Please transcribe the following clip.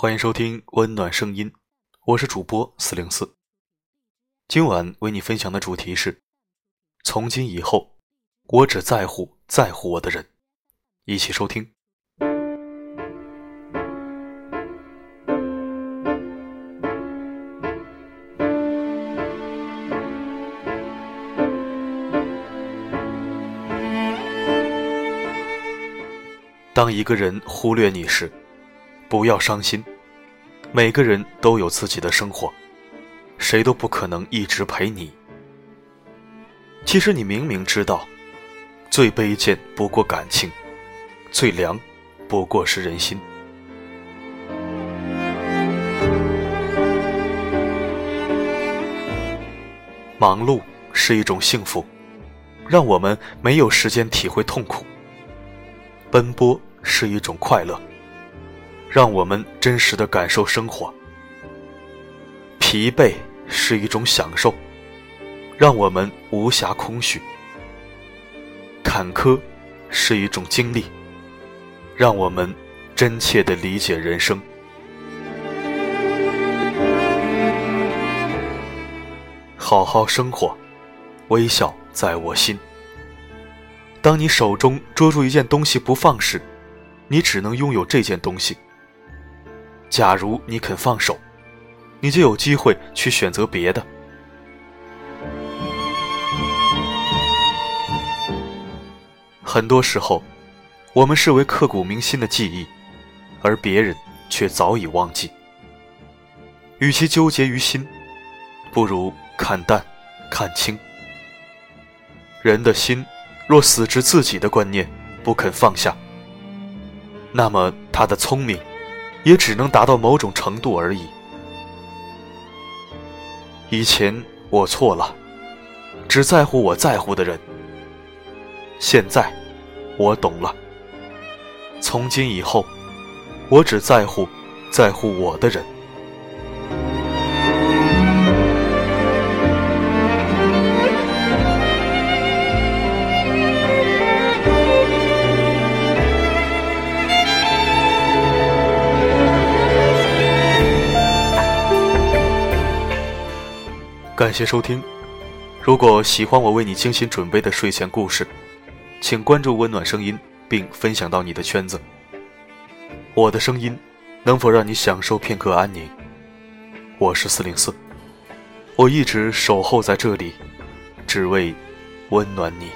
欢迎收听温暖声音，我是主播四零四。今晚为你分享的主题是：从今以后，我只在乎在乎我的人。一起收听。当一个人忽略你时，不要伤心。每个人都有自己的生活，谁都不可能一直陪你。其实你明明知道，最卑贱不过感情，最凉不过是人心。忙碌是一种幸福，让我们没有时间体会痛苦。奔波。是一种快乐，让我们真实的感受生活；疲惫是一种享受，让我们无暇空虚；坎坷是一种经历，让我们真切的理解人生。好好生活，微笑在我心。当你手中捉住一件东西不放时，你只能拥有这件东西。假如你肯放手，你就有机会去选择别的。很多时候，我们视为刻骨铭心的记忆，而别人却早已忘记。与其纠结于心，不如看淡、看清。人的心若死执自己的观念，不肯放下。那么他的聪明，也只能达到某种程度而已。以前我错了，只在乎我在乎的人。现在，我懂了。从今以后，我只在乎在乎我的人。感谢收听。如果喜欢我为你精心准备的睡前故事，请关注温暖声音，并分享到你的圈子。我的声音能否让你享受片刻安宁？我是四零四，我一直守候在这里，只为温暖你。